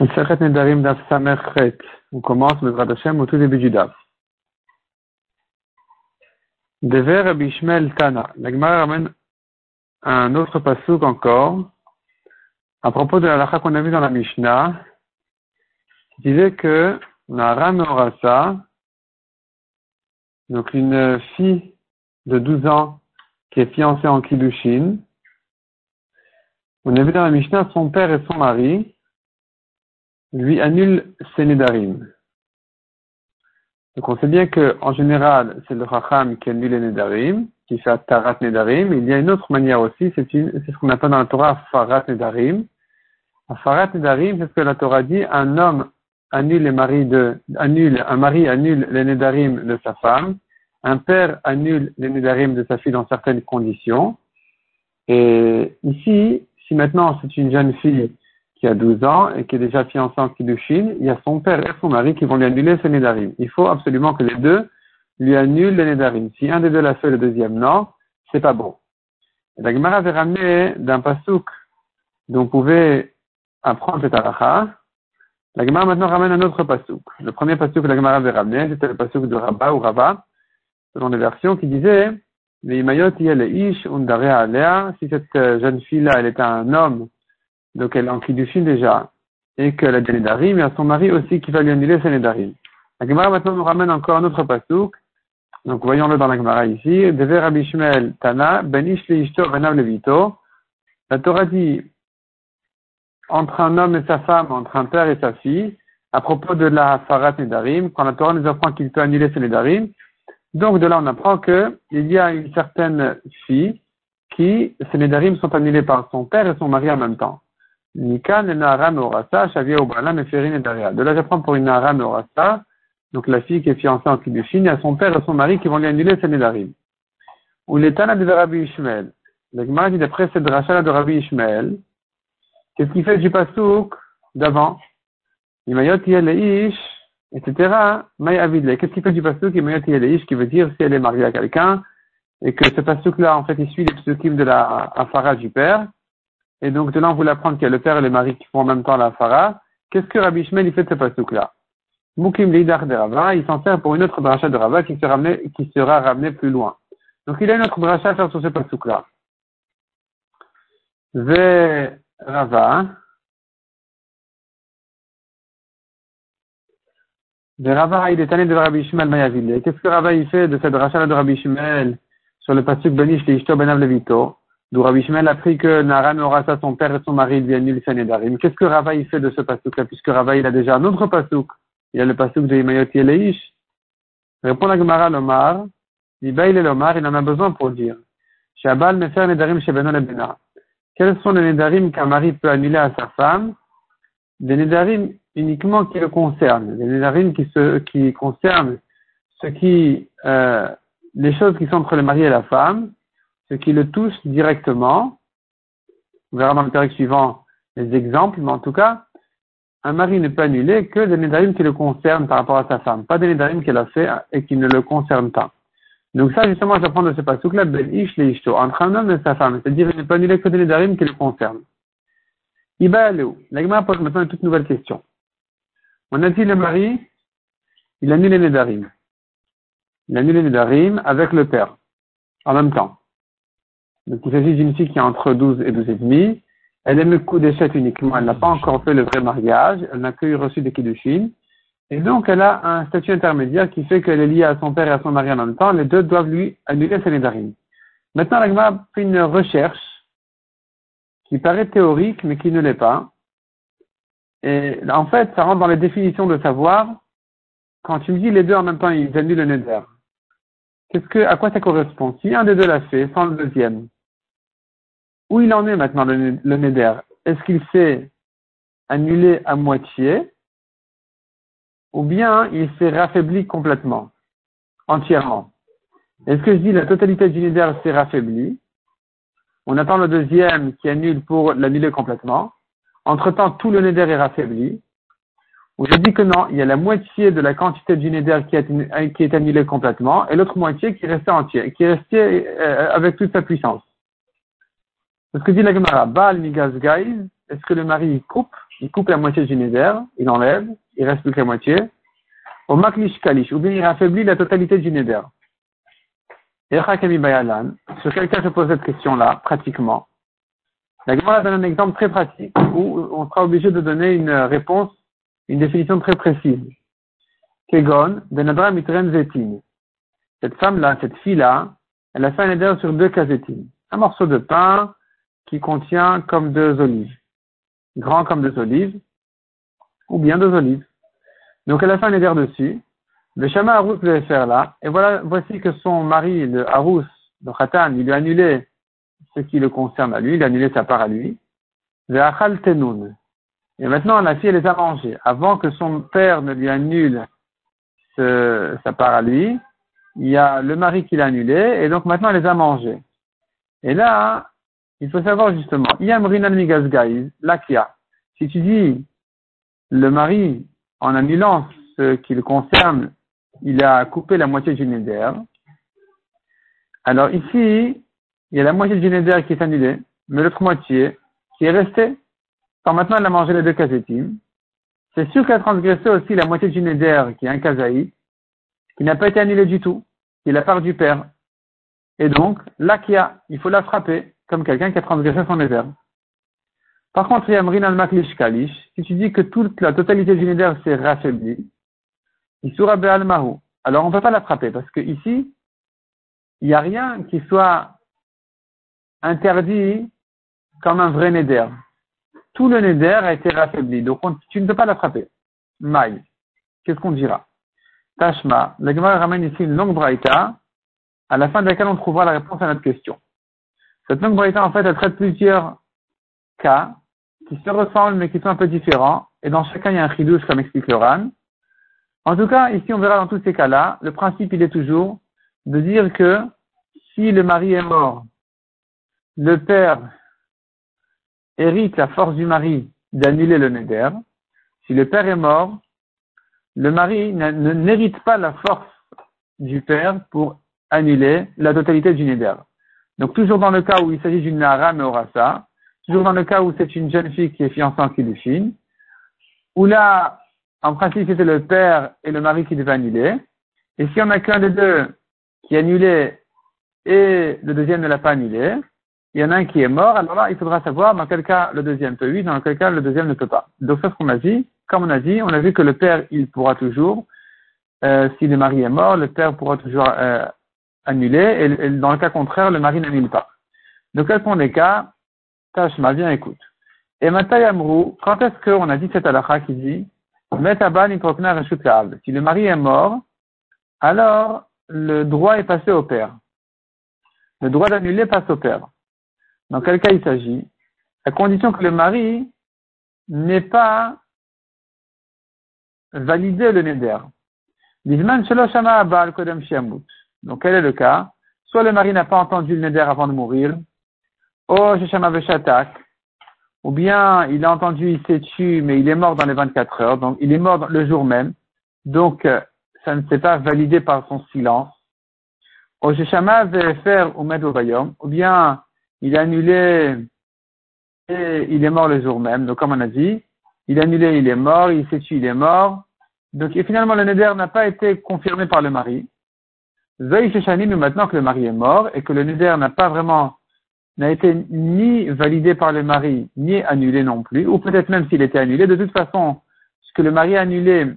On commence le Hashem au tout début du DAF. Dever Rabbi Tana. La Gemara ramène un autre pasouk encore à propos de la lacha qu'on a vu dans la Mishnah. qui disait que Naram Orasa, donc une fille de 12 ans qui est fiancée en Kiddushin, on a vu dans la Mishnah son père et son mari lui annule ses nedarim. Donc on sait bien que en général, c'est le Racham qui annule les nedarim, qui fait tarat nedarim. Il y a une autre manière aussi, c'est ce qu'on appelle dans la Torah farat nedarim. Farat nedarim, c'est ce que la Torah dit, un homme annule les maris de, annule, un mari annule les nedarim de sa femme, un père annule les nedarim de sa fille dans certaines conditions. Et ici, si maintenant c'est une jeune fille qui a 12 ans et qui est déjà fiancée en Kiddushin, il y a son père et son mari qui vont lui annuler ses Nédarim. Il faut absolument que les deux lui annulent les Nédarim. Si un des deux l'a fait, le deuxième non, c'est pas bon. Et la Gemara avait ramené d'un pasouk dont on pouvait apprendre cette aracha. La Gemara maintenant ramène un autre pasouk. Le premier pasouk que la Gemara avait ramené, c'était le pasouk de Rabba ou Rabba, selon les versions, qui disait, si cette jeune fille-là, elle est un homme donc elle est en Kiddushin déjà, et qu'elle a des Nedarim, et à son mari aussi qui va lui annuler ses Nedarim. La Gemara maintenant nous ramène encore un autre pasouk. Donc voyons-le dans la Gemara ici. Dever Rabbi Tana, Benish Leishto, Benav Levito. La Torah dit, entre un homme et sa femme, entre un père et sa fille, à propos de la Farat Nedarim, quand la Torah nous apprend qu'il peut annuler ses Nedarim, donc de là on apprend qu'il y a une certaine fille qui, ses Nedarim sont annulés par son père et son mari en même temps. De là, j'apprends pour une Nahara Meorasa, donc la fille qui est fiancée en Kiddushin, il y a son père et son mari qui vont lui annuler ses Nedarim. Ou l'état de Rabbi Ishmael. Le dit d'après cette rachat de Rabbi Ishmael, qu'est-ce qu'il fait du pasouk d'avant? Imayot Ish, etc. Qu'est-ce qu'il fait du pasouk Imayot Ish, qui veut dire si elle est mariée à quelqu'un, et que ce pasouk-là, en fait, il suit les psukim de la Afara du père, et donc, de là, on voulait apprendre qu'il y a le père et le mari qui font en même temps la fara. Qu'est-ce que Rabbi Shmuel, il fait de ce pasouk-là? Mukim Leidar de Rava, il s'en sert pour une autre bracha de Rava qui, sera ramenée, plus loin. Donc, il a une autre bracha à faire sur ce pasouk-là. Ve Rava. Ve Rava, il est allé de Rabbi Shmuel Mayaville. Qu'est-ce que Rava, il fait de cette bracha de Rabbi Shmuel sur le pasuk Benish Leishto Benav Levito? D'où Rabbi Shmuel a appris que Naran Orasa, son père et son mari, lui annulent Sanedarim. Qu'est-ce que Rava fait de ce pasouk-là, puisque Rava il a déjà un autre pasouk? Il y a le pasouk de Imayot Yeleish. Répond la Gemara Lomar. Il il Lomar, il en a besoin pour dire. Shabal Mefer Nedarim Shebenon Ebena. Quels sont les Nedarim qu'un mari peut annuler à sa femme? Des Nedarim uniquement qui le concernent. Des Nedarim qui se, qui concernent ce qui, euh, les choses qui sont entre le mari et la femme ce qui le touche directement. On verra dans le période suivant les exemples, mais en tout cas, un mari ne peut annuler que des nédarim qui le concernent par rapport à sa femme, pas des nédarim qu'elle a fait et qui ne le concernent pas. Donc ça, justement, j'apprends de ce pasouk-là, ben ish le ishto, entre un homme et sa femme, c'est-à-dire il ne peut annuler que des nédarim qui le concernent. Iba. L'agma pose maintenant une toute nouvelle question. On a dit le mari, il annule les nédarim. Il annule les nédarim avec le père, en même temps. Donc il s'agit d'une fille qui a entre 12 et 12 et demi. Elle aime le coup d'échec uniquement. Elle n'a pas encore fait le vrai mariage. Elle n'a que eu reçu des Kiddushin. Et donc, elle a un statut intermédiaire qui fait qu'elle est liée à son père et à son mari en même temps. Les deux doivent lui annuler ses nédarim. Maintenant, l'agma fait une recherche qui paraît théorique, mais qui ne l'est pas. Et en fait, ça rentre dans les définitions de savoir. Quand tu me dis les deux en même temps, ils annulent le neder. Qu'est-ce que, à quoi ça correspond? Si un des deux l'a fait, sans le deuxième, où il en est maintenant le, le Neder? Est-ce qu'il s'est annulé à moitié? Ou bien il s'est raffaibli complètement, entièrement? Est-ce que je dis la totalité du Neder s'est raffaiblie On attend le deuxième qui annule pour l'annuler complètement. Entre-temps, tout le Neder est raffaibli. Ou je dis que non, il y a la moitié de la quantité du Neder qui est, annulée complètement et l'autre moitié qui est restée entière, qui est restée euh, avec toute sa puissance. Ce que dit la Gemara, Migaz est-ce que le mari coupe il coupe la moitié du neder, il enlève, il reste plus que la moitié. Au maklish kalish, ou bien il affaiblit la totalité du neder. Bayalan, sur quelqu'un se pose cette question-là, pratiquement? La Gemara donne un exemple très pratique où on sera obligé de donner une réponse, une définition très précise. Kegon, Benadra Mitren Zetin. Cette femme-là, cette fille-là, elle a fait un neder sur deux kazetines. Un morceau de pain qui contient comme deux olives. Grand comme deux olives, ou bien deux olives. Donc elle a fait un neder dessus. Le Shama Harous devait faire là. Et voilà, voici que son mari, le Harous, le Khatan, il lui a annulé ce qui le concerne à lui, il a annulé sa part à lui. Et maintenant, la fille, elle les a mangés. Avant que son père ne lui annule sa part à lui, il y a le mari qui l'a annulé, et donc maintenant, elle les a mangés. Et là, il faut savoir justement, lakia. Si tu dis, le mari, en annulant ce qui le concerne, il a coupé la moitié du neder. Alors ici, il y a la moitié du neder qui est annulée, mais l'autre moitié qui est restée. Quand maintenant elle a mangé les deux kazetim, c'est sûr qu'elle a transgressé aussi la moitié du neder qui est un kazaï, qui n'a pas été annulé du tout, qui est la part du père. Et donc, là a, il faut la frapper, comme quelqu'un qui a transgressé son neder. Par contre, Yamrin al-Maklish Kalish, si tu dis que toute la totalité du neder s'est raffaiblie, Isura Be'al Alors on ne peut pas la frapper parce que ici, il n'y a rien qui soit interdit comme un vrai neder. Tout le neder a été raffaibli, donc tu ne peux pas la frapper. Maï. Qu'est-ce qu'on dira? Tashma, la Gemara ramène ici une longue braïta, à la fin de laquelle on trouvera la réponse à notre question. Cette longue braïta, en fait, elle traite plusieurs cas qui se ressemblent mais qui sont un peu différents, et dans chacun il y a un chidouche, comme explique le Ran. En tout cas, ici, on verra dans tous ces cas-là, le principe, il est toujours de dire que si le mari est mort, le père hérite la force du mari d'annuler le neder. Si le père est mort, le mari n'hérite pas la force du père pour annuler la totalité du neder. Donc toujours dans le cas où il s'agit d'une nara meorasa, toujours dans le cas où c'est une jeune fille qui est fiancée en Kiddushin, où là, en principe, c'était le père et le mari qui devaient annuler. Et si on a qu'un des deux qui annulait et le deuxième ne l'a pas annulé, il y en a un qui est mort, alors là, il faudra savoir dans quel cas le deuxième peut, oui, dans quel cas le deuxième ne peut pas. Donc, c'est ce qu'on a dit. Comme on a dit, on a vu que le père, il pourra toujours, euh, si le mari est mort, le père pourra toujours euh, annuler, et, dans le cas contraire, le mari n'annule pas. Donc, quels sont les cas? Tashma, bien écoute. Et Amrou, quand est-ce qu'on a dit cette halakha qui dit si le mari est mort, alors le droit est passé au père. Le droit d'annuler passe au père. Dans quel cas il s'agit? À condition que le mari n'ait pas validé le neder. Donc quel est le cas? Soit le mari n'a pas entendu le neder avant de mourir, oh, ou bien il a entendu, il s'est tué, mais il est mort dans les 24 heures, donc il est mort le jour même, donc euh, ça ne s'est pas validé par son silence. Ou faire ou bien il a annulé et il est mort le jour même, donc comme on a dit, il a annulé, il est mort, il s'est tué, il est mort, donc et finalement le neder n'a pas été confirmé par le mari. Mais maintenant que le mari est mort et que le neder n'a pas vraiment n'a été ni validé par le mari, ni annulé non plus, ou peut-être même s'il était annulé, de toute façon, ce que le mari a annulé,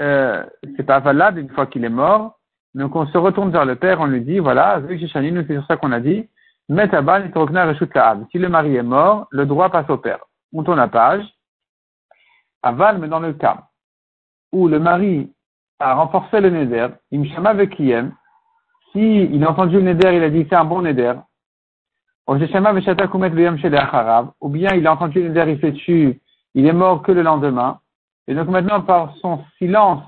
euh, c'est pas valable une fois qu'il est mort. Donc on se retourne vers le père, on lui dit, voilà, c'est sur ça qu'on a dit, si le mari est mort, le droit passe au père. On tourne la page. Aval, mais dans le cas où le mari a renforcé le neder, imshama vekiem, si il a entendu le neder, il a dit c'est un bon neder, ou bien il a entendu le neder, il s'est tué, il est mort que le lendemain. Et donc maintenant, par son silence,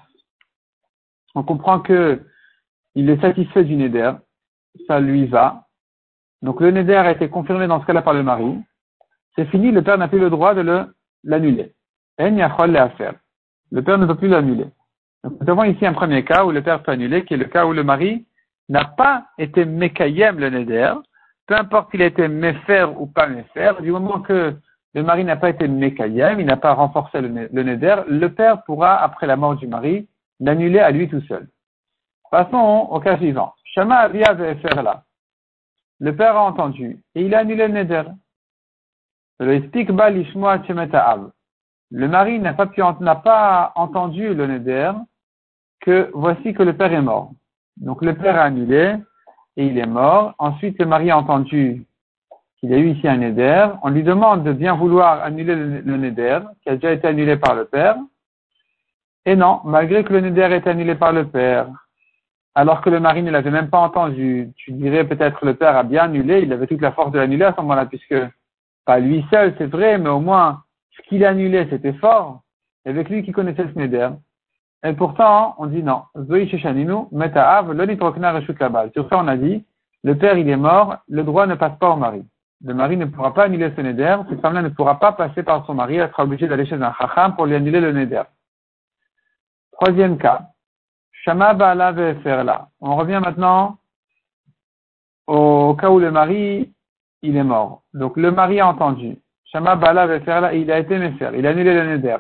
on comprend que il est satisfait du neder, ça lui va. Donc le neder a été confirmé dans ce cas-là par le mari. C'est fini, le père n'a plus le droit de l'annuler. Le père ne peut plus l'annuler. Nous avons ici un premier cas où le père peut annuler, qui est le cas où le mari n'a pas été mekayem le neder, peu importe qu'il ait été méfer ou pas méfer, du moment que le mari n'a pas été Mekayem, il n'a pas renforcé le, Neder, le père pourra, après la mort du mari, l'annuler à lui tout seul. Passons au cas suivant. Shama. Le père a entendu et il a annulé le Neder. Le mari n'a pas, entendu le Neder que voici que le père est mort. Donc le père a annulé et il est mort. Ensuite, le mari a entendu qu'il y a eu ici un Neder. On lui demande de bien vouloir annuler le, le qui a déjà été annulé par le père. Et non, malgré que le Neder est annulé par le père, alors que le mari ne l'avait même pas entendu, tu dirais peut-être le père a bien annulé, il avait toute la force de l'annuler à ce moment-là, puisque pas lui seul, c'est vrai, mais au moins, ce qu'il annulait, c'était fort. Avec lui qui connaissait ce neder. Et pourtant, on dit non. Sur ça, on a dit, le père, il est mort, le droit ne passe pas au mari. Le mari ne pourra pas annuler ce neder, cette femme-là ne pourra pas passer par son mari, elle sera obligée d'aller chez un chacham pour lui annuler le neder. Troisième cas. Shama Ba'ala là. On revient maintenant au cas où le mari il est mort. Donc le mari a entendu. Shama Bala là, il a été méfer, il a annulé le neder.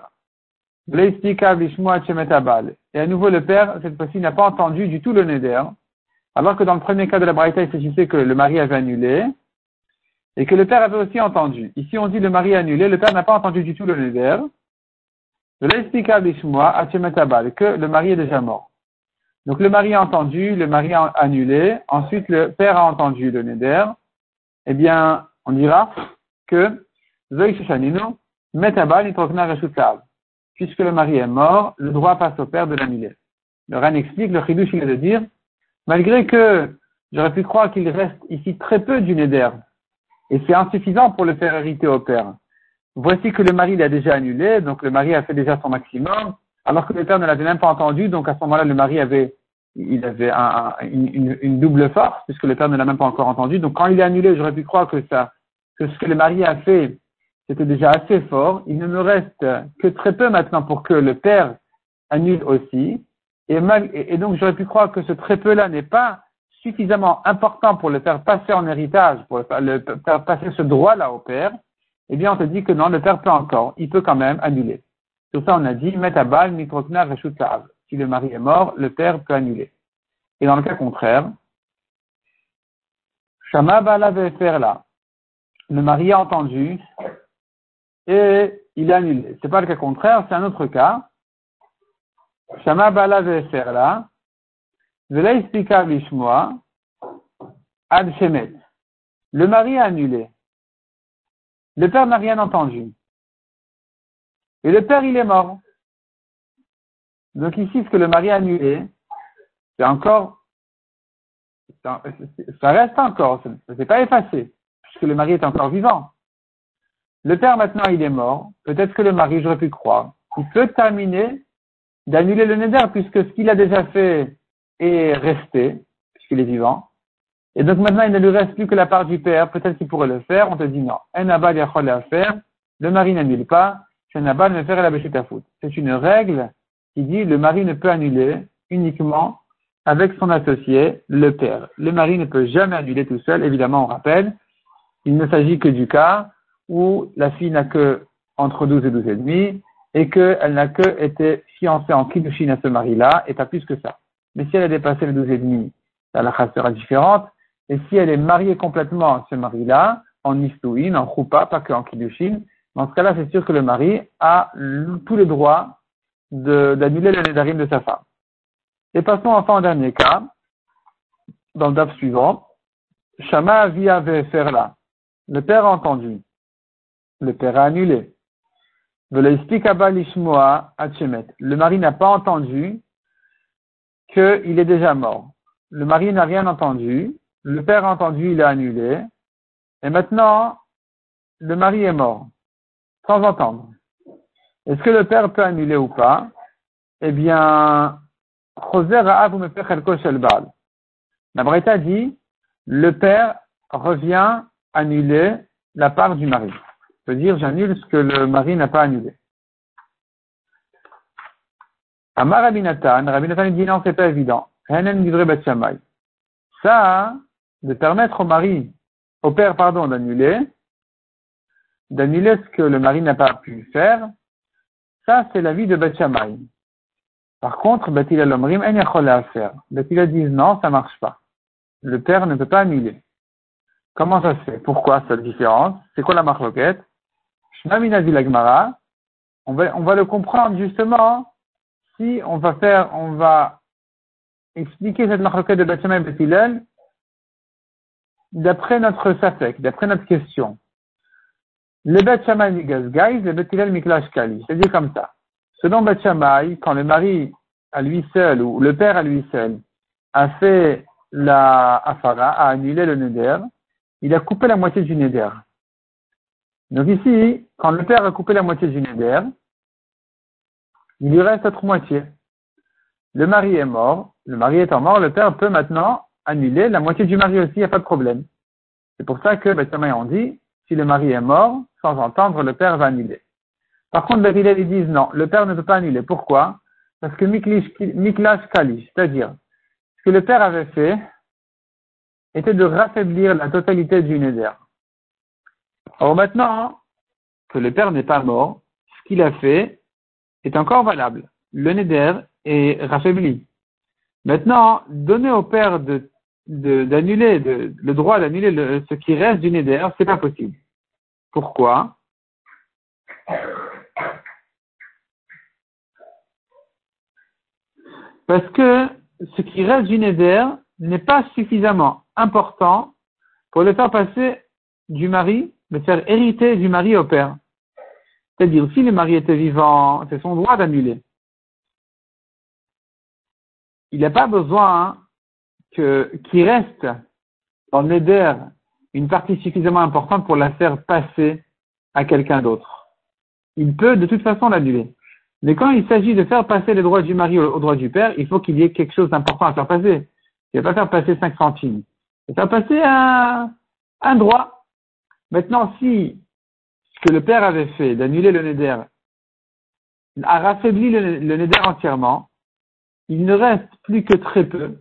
Et à nouveau le père, cette fois-ci, n'a pas entendu du tout le neder. Alors que dans le premier cas de la Braïta, il s'agissait que le mari avait annulé et que le père avait aussi entendu. Ici, on dit le mari a annulé, le père n'a pas entendu du tout le neder. que le mari est déjà mort. Donc le mari a entendu, le mari a annulé, ensuite le père a entendu le neder, eh bien, on dira que Puisque le mari est mort, le droit passe au père de l'annuler. Le Ran explique, le chidouche, il est de dire, malgré que j'aurais pu croire qu'il reste ici très peu du neder, et c'est insuffisant pour le faire hériter au père. Voici que le mari l'a déjà annulé, donc le mari a fait déjà son maximum, alors que le père ne l'avait même pas entendu, donc à ce moment-là, le mari avait il avait un, une, une, double force, puisque le père ne l'a même pas encore entendu. Donc quand il est annulé, j'aurais pu croire que ça, que ce que le mari a fait, c'était déjà assez fort. Il ne me reste que très peu maintenant pour que le père annule aussi. Et, donc j'aurais pu croire que ce très peu-là n'est pas suffisamment important pour le faire passer en héritage, pour le, faire passer ce droit-là au père. Eh bien, on te dit que non, le père peut encore, il peut quand même annuler. Sur ça, on a dit, metabal, mikrokna, reshut si le mari est mort, le père peut annuler. Et dans le cas contraire, Shama faire là. Le mari a entendu et il a annulé. C'est pas le cas contraire, c'est un autre cas. Shama faire là. Ad Shemet. Le mari a annulé. Le père n'a rien entendu. Et le père, il est mort. Donc ici, ce que le mari a annulé, c'est encore, ça reste encore, ça n'est pas effacé, puisque le mari est encore vivant. Le père maintenant, il est mort. Peut-être que le mari, j'aurais pu croire, il peut terminer d'annuler le neder, puisque ce qu'il a déjà fait est resté, puisqu'il est vivant. Et donc maintenant, il ne lui reste plus que la part du père. Peut-être qu'il pourrait le faire. On te dit non. Un abal à faire? Le mari n'annule pas. Abal me faire la foot. C'est une règle qui dit le mari ne peut annuler uniquement avec son associé, le père. Le mari ne peut jamais annuler tout seul, évidemment, on rappelle. Il ne s'agit que du cas où la fille n'a que entre 12 et 12 et demi et qu'elle n'a que été fiancée en kiddushin à ce mari-là et pas plus que ça. Mais si elle a dépassé les 12 et demi, la race sera différente. Et si elle est mariée complètement à ce mari-là, en istouin, en choupa, pas que en kiddushin, dans ce cas-là, c'est sûr que le mari a tous les droits d'annuler le nédarim de sa femme. Et passons enfin au dernier cas, dans le DAF suivant. Shama via là. Le père a entendu. Le père a annulé. Le mari n'a pas entendu qu'il est déjà mort. Le mari n'a rien entendu. Le père a entendu, il a annulé. Et maintenant, le mari est mort, sans entendre. Est-ce que le père peut annuler ou pas? Eh bien, la Braïta dit, le père revient annuler la part du mari. Veut dire, j'annule ce que le mari n'a pas annulé. Amar Rabinatan, Rabinatan dit non, c'est pas évident. Ça, de permettre au mari, au père, pardon, d'annuler, d'annuler ce que le mari n'a pas pu faire, ça c'est l'avis de Beth Par contre, Beth Hillel Omrim, en à faire. Beth dit non, ça marche pas. Le père ne peut pas annuler. Comment ça se fait? Pourquoi cette différence? C'est quoi la marloquette? On va, on va le comprendre justement si on va faire, on va expliquer cette marloquette de Beth et Beth d'après notre safek, d'après notre question. Le Bet Shammai Migasgai, le Bet Miklash Kali. C'est-à-dire comme ça. Selon Bet Shammai, quand le mari à lui seul ou le père à lui seul a fait la afara, a annulé le neder, il a coupé la moitié du neder. Donc ici, quand le père a coupé la moitié du neder, il lui reste l'autre moitié. Le mari est mort, le mari étant mort, le père peut maintenant annuler la moitié du mari aussi, il n'y a pas de problème. C'est pour ça que Bet Shammai on dit, si le mari est mort, sans entendre, le père va annuler. Par contre, les ils disent non, le père ne peut pas annuler. Pourquoi? Parce que Miklash Kalish, c'est-à-dire, ce que le père avait fait était de raffaiblir la totalité du Neder. Or maintenant que le père n'est pas mort, ce qu'il a fait est encore valable. Le Neder est raffaibli. Maintenant, donner au père de d'annuler, le droit d'annuler ce qui reste du Neder, c'est pas possible. Pourquoi? Parce que ce qui reste du Neder n'est pas suffisamment important pour le faire passer du mari, le faire hériter du mari au père. C'est-à-dire, si le mari était vivant, c'est son droit d'annuler. Il n'a pas besoin que, qui reste dans l'éder une partie suffisamment importante pour la faire passer à quelqu'un d'autre. Il peut de toute façon l'annuler. Mais quand il s'agit de faire passer les droits du mari au, droit du père, il faut qu'il y ait quelque chose d'important à faire passer. Il ne va pas faire passer 5 centimes. Il va faire passer un droit. Maintenant, si ce que le père avait fait d'annuler le neder a raffaibli le, le neder entièrement, il ne reste plus que très peu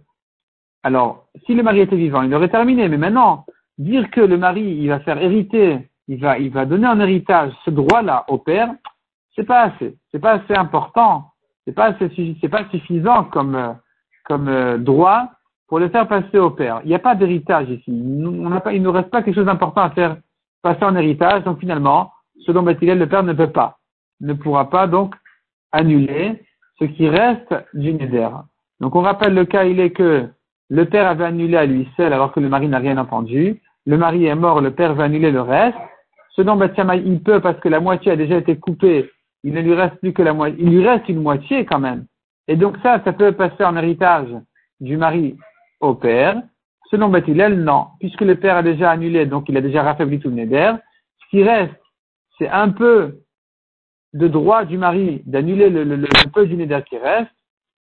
alors, si le mari était vivant, il aurait terminé. Mais maintenant, dire que le mari, il va faire hériter, il va, il va donner en héritage ce droit-là au père, c'est pas assez. C'est pas assez important. C'est pas assez, c'est pas suffisant comme, comme euh, droit pour le faire passer au père. Il n'y a pas d'héritage ici. Il ne reste pas quelque chose d'important à faire passer en héritage. Donc finalement, selon Bethilel, le père ne peut pas, ne pourra pas donc annuler ce qui reste du neder. Donc on rappelle le cas, il est que le père avait annulé à lui seul alors que le mari n'a rien entendu. Le mari est mort, le père va annuler le reste. Ce dont Batsamaï, il peut parce que la moitié a déjà été coupée, il ne lui reste plus que la moitié, il lui reste une moitié quand même. Et donc ça, ça peut passer en héritage du mari au père. Selon Bathilel, non. Puisque le père a déjà annulé, donc il a déjà raffaibli tout le neder. Ce qui reste, c'est un peu de droit du mari d'annuler le, le, peu du neder qui reste.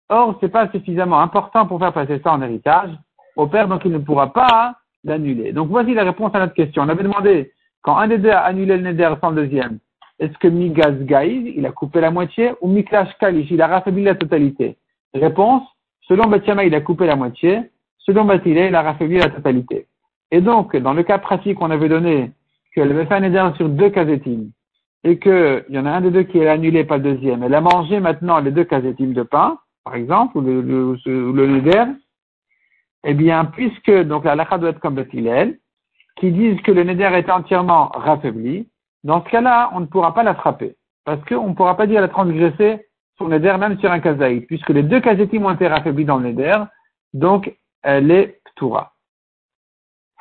Or, c'est pas suffisamment important pour faire passer ça en héritage au père, donc il ne pourra pas l'annuler. Donc voici la réponse à notre question. On avait demandé, quand un des deux a annulé le neder sans le deuxième, est-ce que Migaz Gaïd, il a coupé la moitié, ou Miklash Kalish, il a raffaibli la totalité? Réponse, selon Batiama, il a coupé la moitié, selon Bathilé, il a raffaibli la totalité. Et donc, dans le cas pratique qu'on avait donné, qu'elle avait fait un neder sur deux casétines, et qu'il y en a un des deux qui est annulé, pas le deuxième, elle a mangé maintenant les deux casétines de pain, par exemple, ou le, le, neder, eh bien, puisque donc la lacha doit être comme Bethilel, qui disent que le neder est entièrement raffaibli, dans ce cas-là, on ne pourra pas la frapper. Parce qu'on ne pourra pas dire la transgresser sur le neder, même sur un kazaïd, puisque les deux kazetim ont été raffaiblis dans le neder, donc elle est ptura.